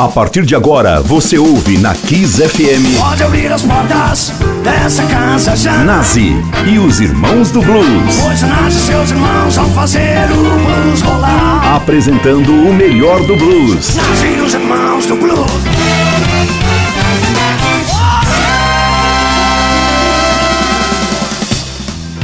A partir de agora, você ouve na Kiss FM. Pode abrir as portas dessa casa já. Nazi e os Irmãos do Blues. Pois Nazi e seus irmãos vão fazer o blues rolar. Apresentando o melhor do blues. Nazi e os irmãos do blues.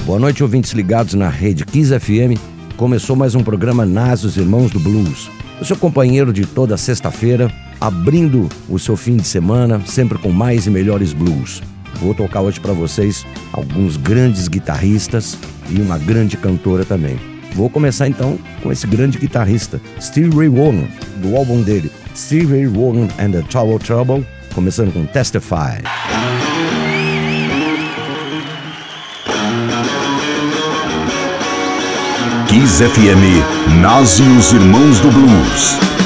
Boa noite, ouvintes ligados na rede Kiss FM. Começou mais um programa Nas os Irmãos do Blues. O seu companheiro de toda sexta-feira, abrindo o seu fim de semana, sempre com mais e melhores blues. Vou tocar hoje para vocês alguns grandes guitarristas e uma grande cantora também. Vou começar então com esse grande guitarrista, Steve Ray Vaughan, do álbum dele, Steve Ray Vaughan and the Tower Trouble, começando com Testify. Kiss FM, Nazi e os Irmãos do Blues.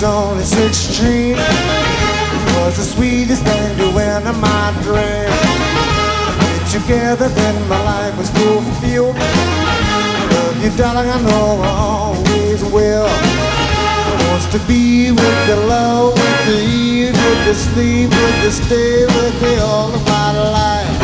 You're only 16 was the sweetest thing to win in my dream. We're together, then my life was fulfilled. Love you, darling, I know I always will. Wants to be with the love, with the eat, with the sleep, with the stay with me all of my life.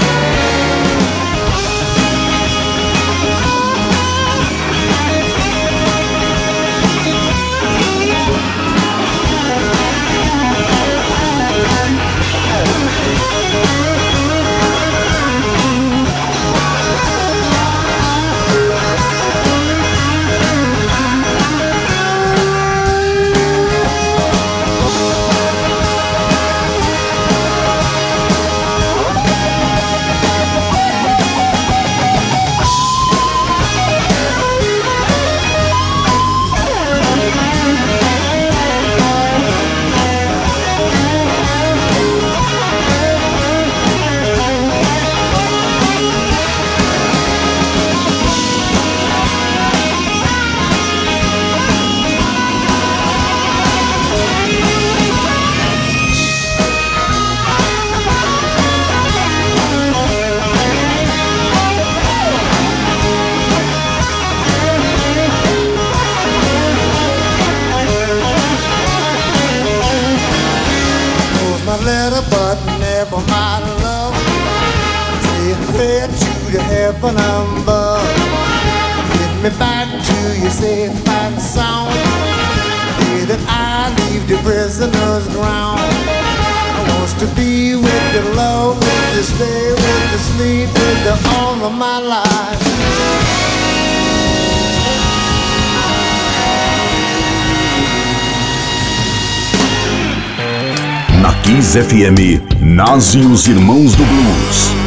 E os Irmãos do Blues.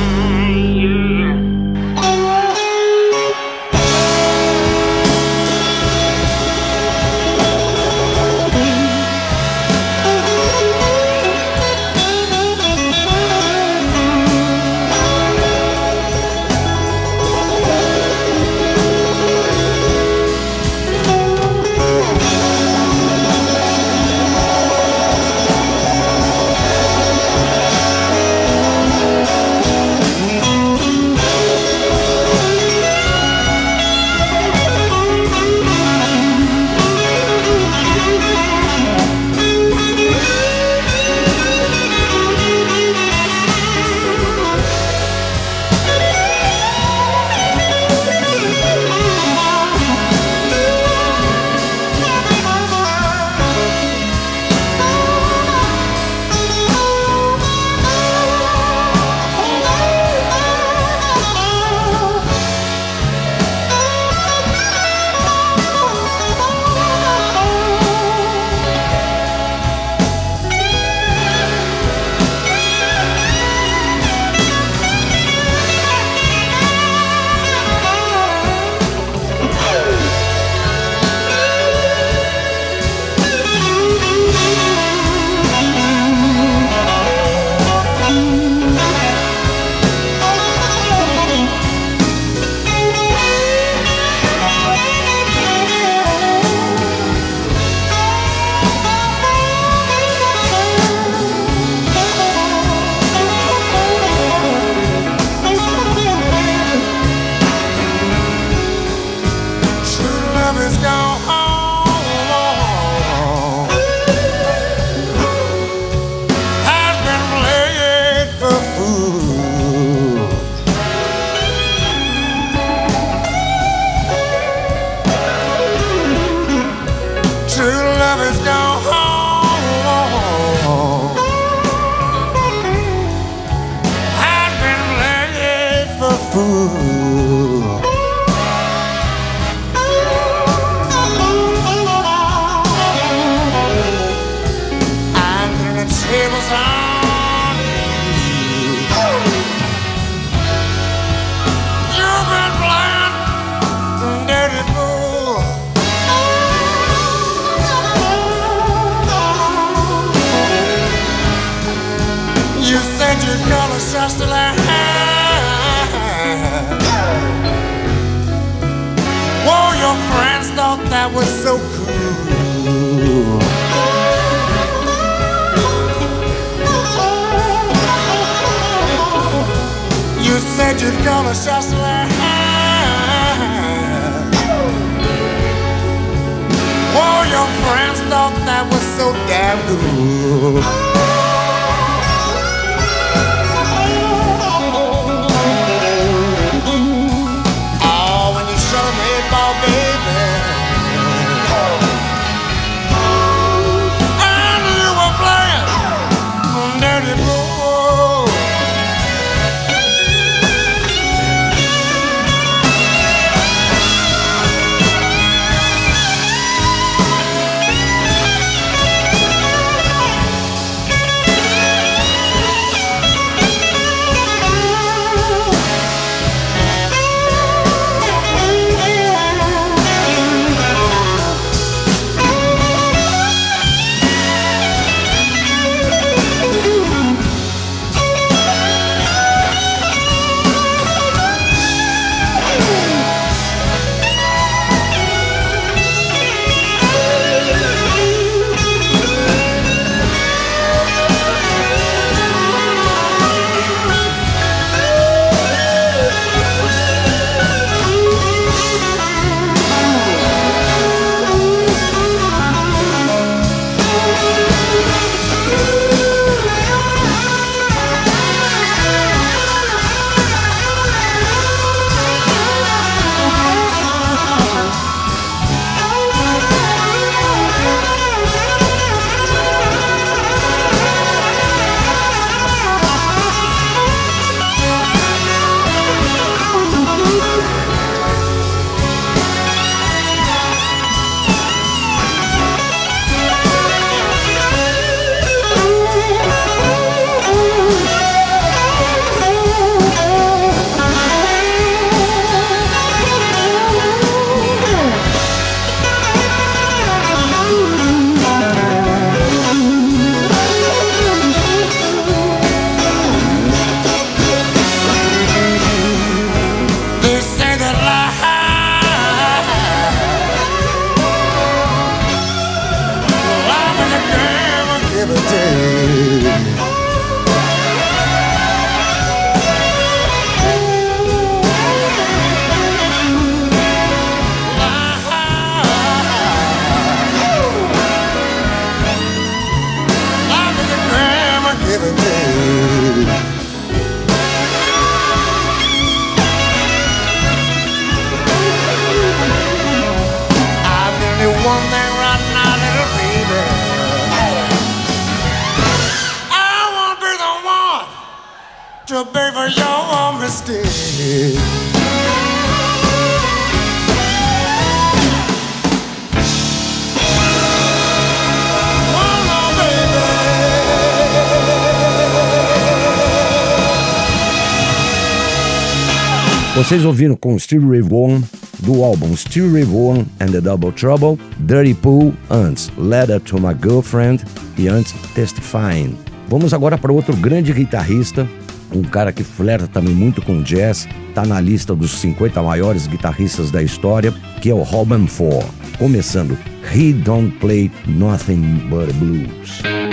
Vocês ouviram com Steve Ray Vaughan do álbum Steve Ray Vaughan and the Double Trouble, Dirty Pool, antes Letter to My Girlfriend e antes Testifying. Vamos agora para outro grande guitarrista, um cara que flerta também muito com jazz, tá na lista dos 50 maiores guitarristas da história, que é o Robin Ford. Começando, He Don't Play Nothing But Blues.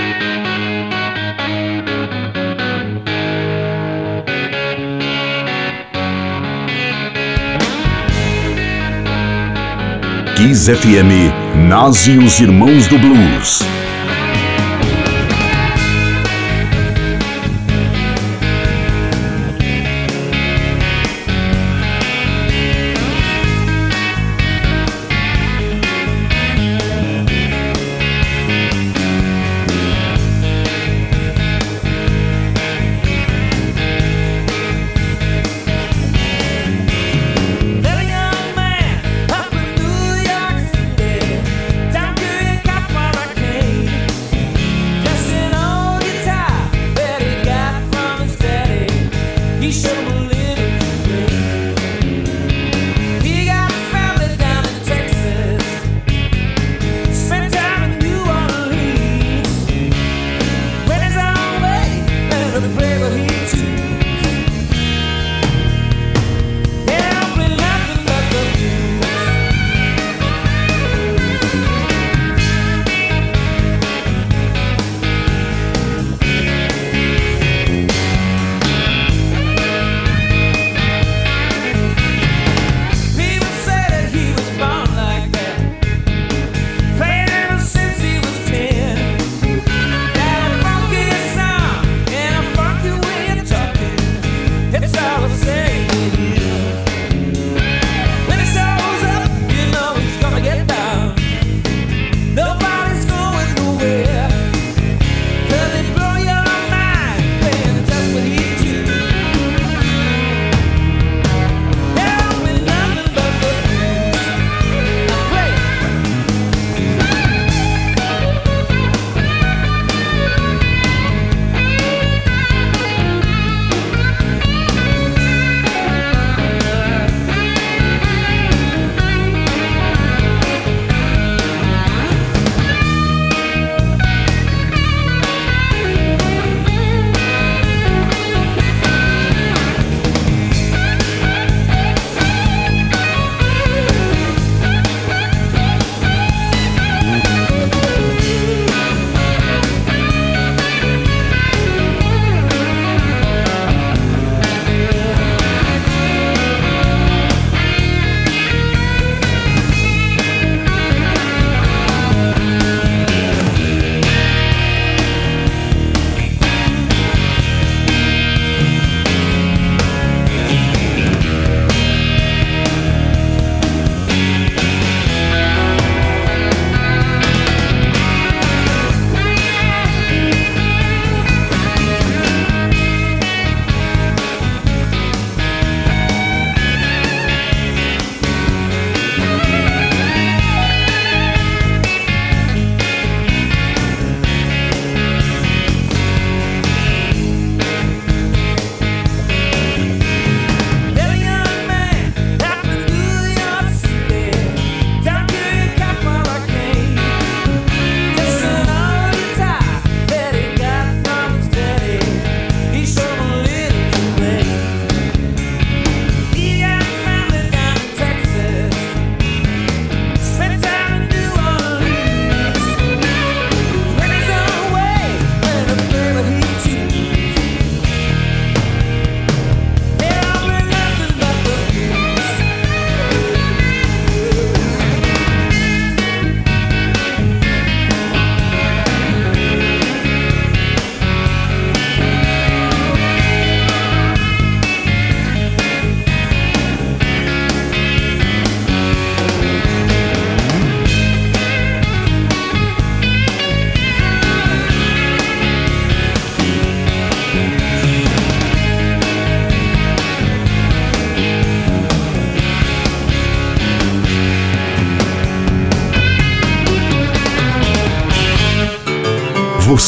Kiss FM, Nazi e os Irmãos do Blues.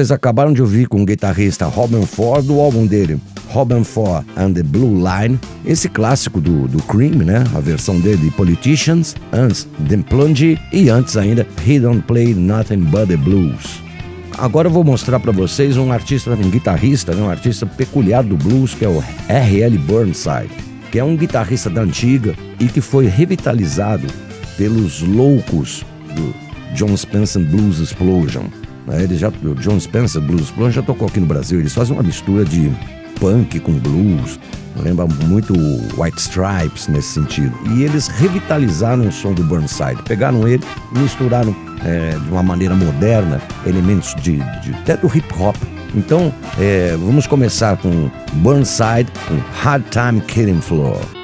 Vocês acabaram de ouvir com o guitarrista Robin Ford do álbum dele, Robin Ford and the Blue Line, esse clássico do, do Cream, né? A versão dele de Politicians, antes The Plunge e antes ainda He Don't Play Nothing But the Blues. Agora eu vou mostrar para vocês um artista, um guitarrista, né? um artista peculiar do blues que é o R.L. Burnside, que é um guitarrista da antiga e que foi revitalizado pelos loucos do John Spencer Blues Explosion. Ele já, o John Spencer Blues Explosion já tocou aqui no Brasil. Eles fazem uma mistura de punk com blues. Lembra muito White Stripes nesse sentido. E eles revitalizaram o som do Burnside. Pegaram ele misturaram é, de uma maneira moderna elementos de, de até do hip hop. Então, é, vamos começar com Burnside, com Hard Time Killing Floor.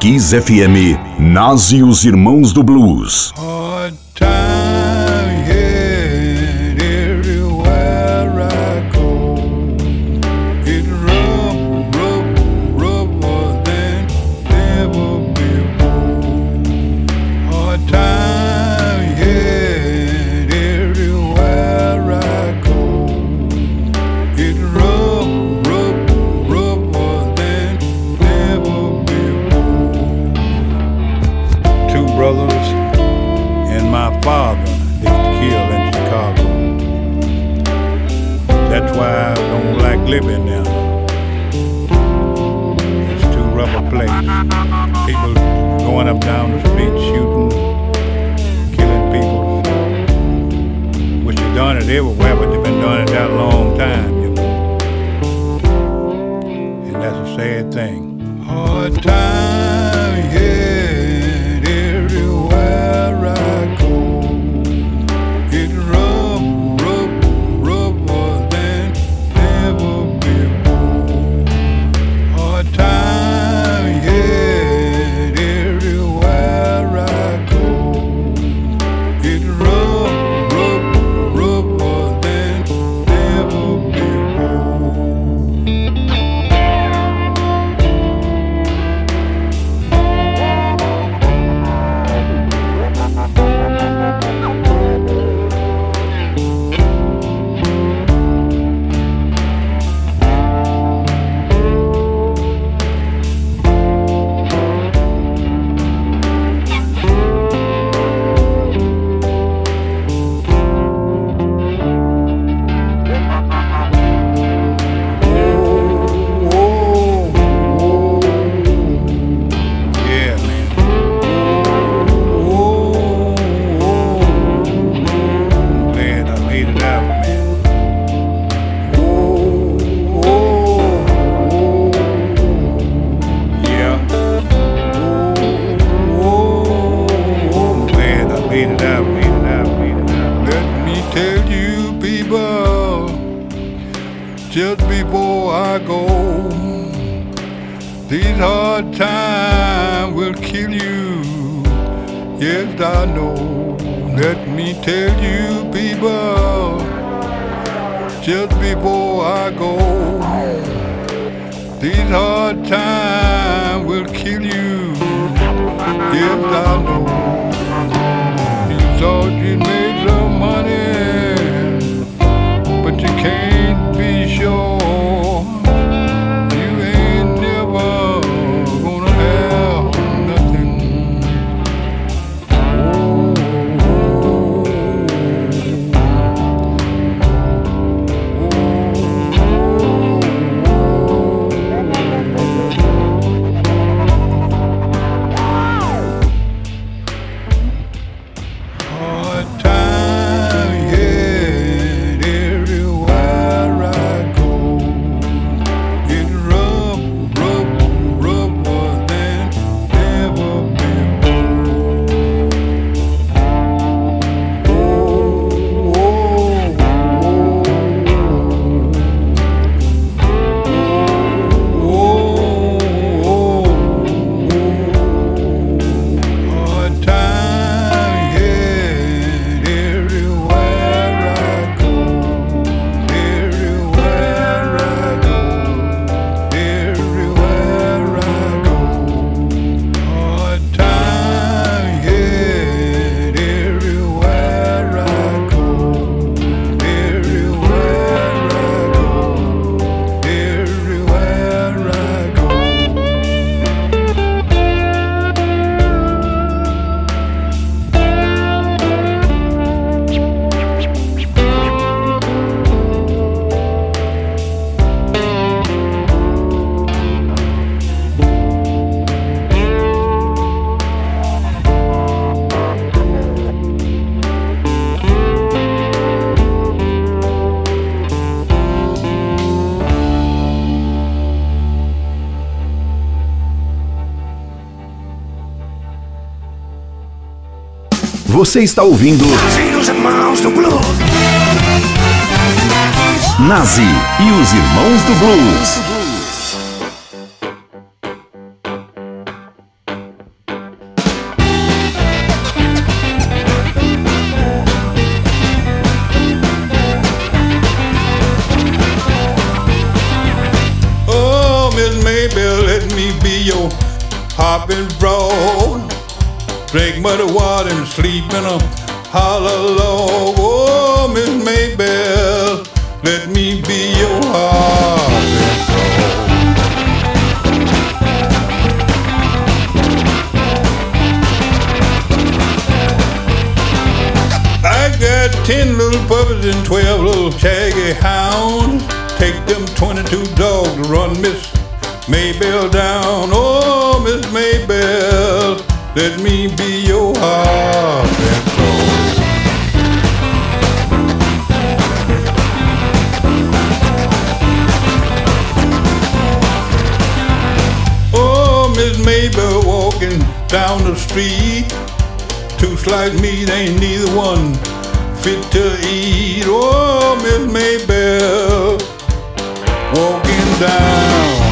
Kiss FM, nasce os Irmãos do Blues. Oh, sad thing. Hard time. These hard times will kill you. Yes, I know. You thought you made some money. Você está ouvindo. Nazi e os Irmãos do Blues. Nazi e os Irmãos do Blues. Oh.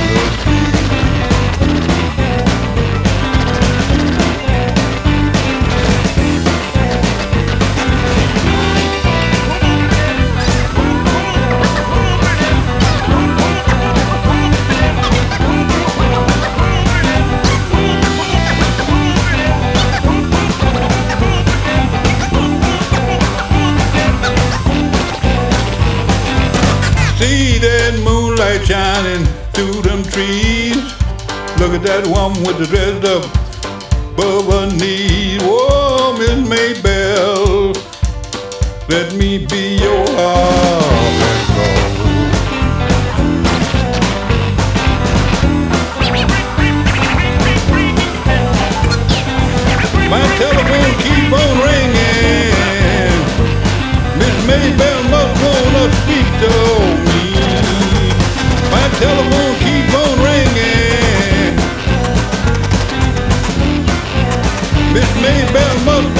Moonlight shining through them trees. Look at that woman with the dressed up above her knees. Whoa, Miss Maybell, let me be your heart. My telephone keep on ringing. Miss Maybell must wanna speak to motherfucker.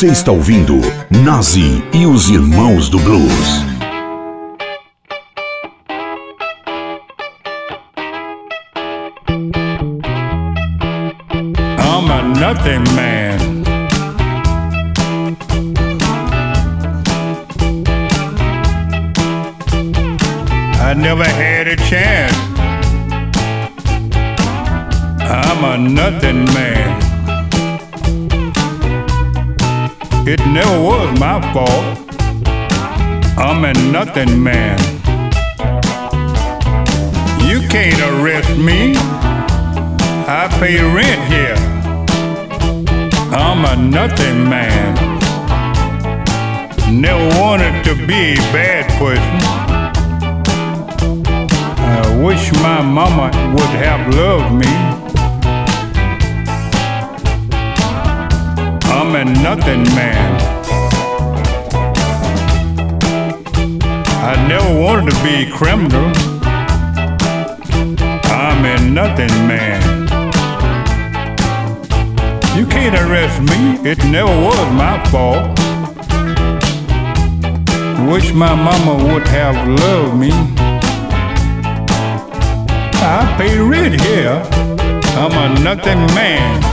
Você está ouvindo Nazi e os Irmãos do Blues. I'm a nothing man. I never had a chance. I'm a nothing It never was my fault. I'm a nothing man. You can't arrest me. I pay rent here. I'm a nothing man. Never wanted to be a bad person. I wish my mama would have loved me. I'm a nothing man. I never wanted to be a criminal. I'm a nothing man. You can't arrest me. It never was my fault. Wish my mama would have loved me. I pay rent here. I'm a nothing man.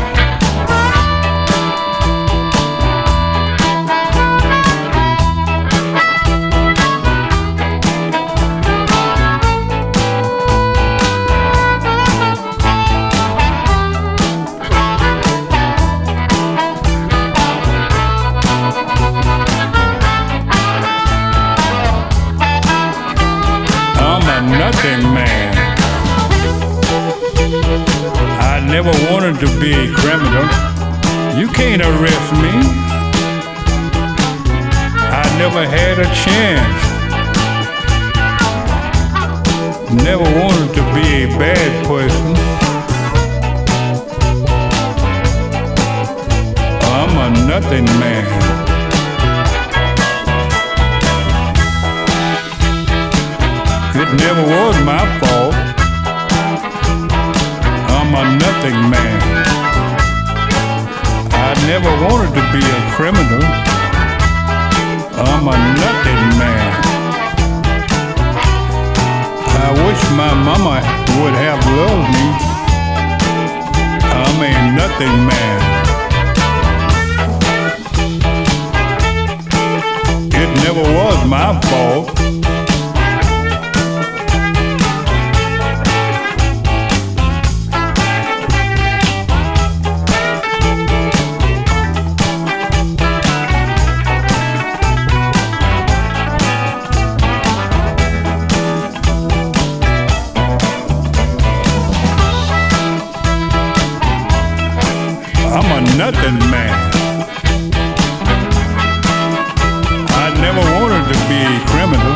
Never wanted to be criminal.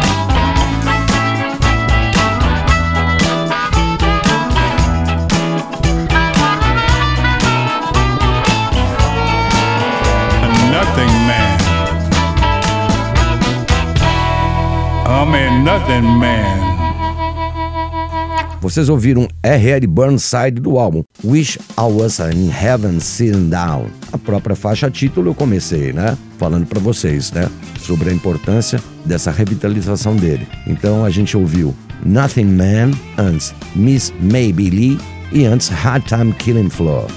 A nothing man. I'm a nothing man. Vocês ouviram R.L. Burnside do álbum Wish I Was in Heaven Sitting Down. A própria faixa título eu comecei, né? Falando para vocês, né? Sobre a importância dessa revitalização dele. Então a gente ouviu Nothing Man antes Miss Maybe Lee e antes Hard Time Killing Floor.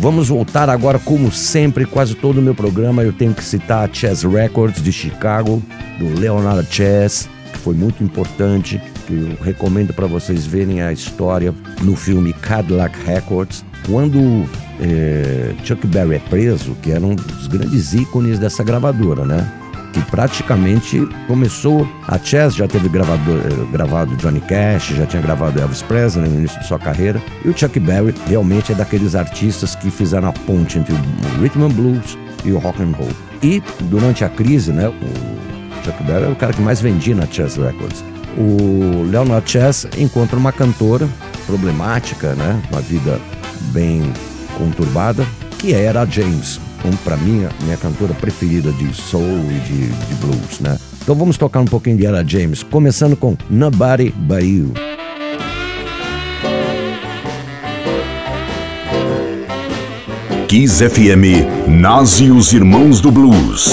Vamos voltar agora, como sempre, quase todo o meu programa eu tenho que citar a Chess Records de Chicago, do Leonard Chess, que foi muito importante, que eu recomendo para vocês verem a história no filme Cadillac Records, quando eh, Chuck Berry é preso, que era um dos grandes ícones dessa gravadora, né? Que praticamente começou. A Chess já teve gravador, eh, gravado Johnny Cash, já tinha gravado Elvis Presley no início de sua carreira. E o Chuck Berry realmente é daqueles artistas que fizeram a ponte entre o rhythm and blues e o rock and roll. E durante a crise, né? O Chuck Berry era o cara que mais vendia na Chess Records. O Leonard Chess encontra uma cantora problemática, né? Uma vida bem conturbada, que era a James, como para mim a minha cantora preferida de soul e de, de blues, né? Então vamos tocar um pouquinho de Ella James, começando com Nobody But You. Kiss FM, e os Irmãos do Blues.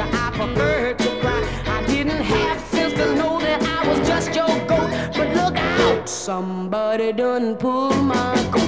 I prefer to cry. I didn't have sense to know that I was just your goat. But look out, somebody done pulled my coat.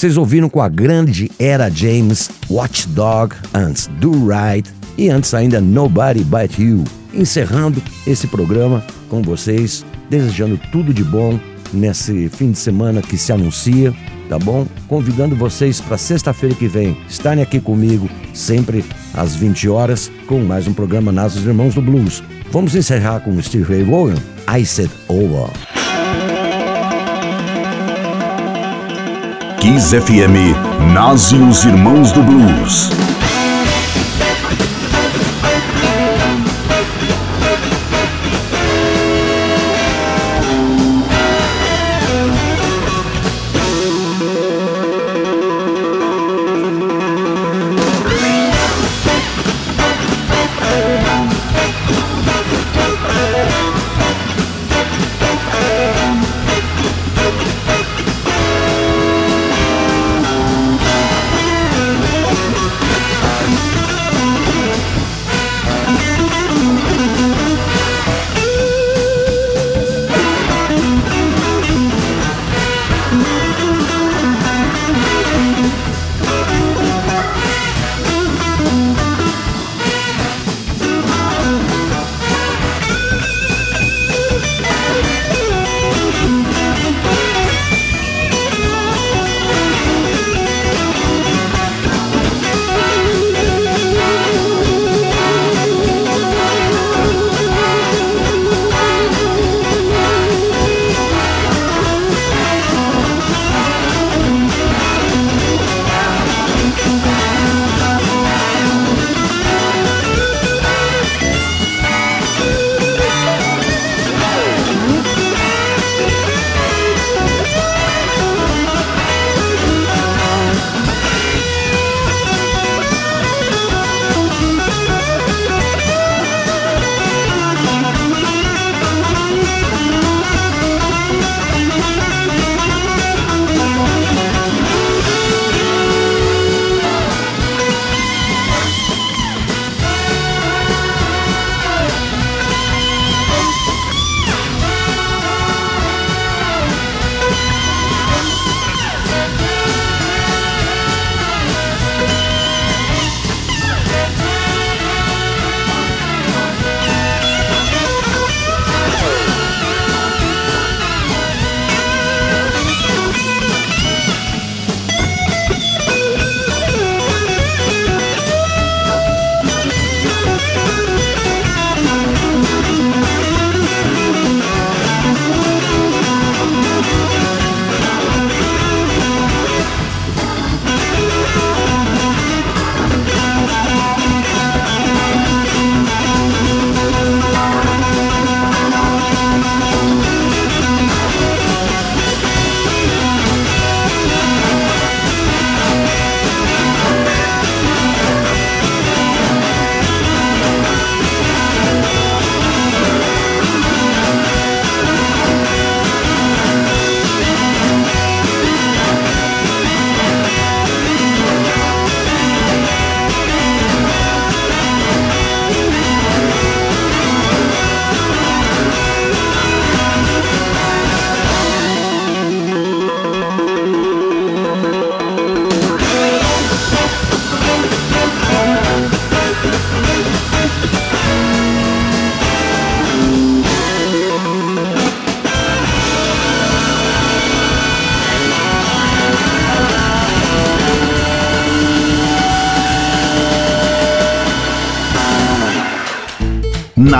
Vocês ouviram com a grande Era James, Watchdog, antes Do Right e antes ainda Nobody But You. Encerrando esse programa com vocês, desejando tudo de bom nesse fim de semana que se anuncia, tá bom? Convidando vocês para sexta-feira que vem estarem aqui comigo, sempre às 20 horas, com mais um programa Nas Irmãos do Blues. Vamos encerrar com Steve Ray Vaughan, I Said Over. Kiss FM, nascem os Irmãos do Blues.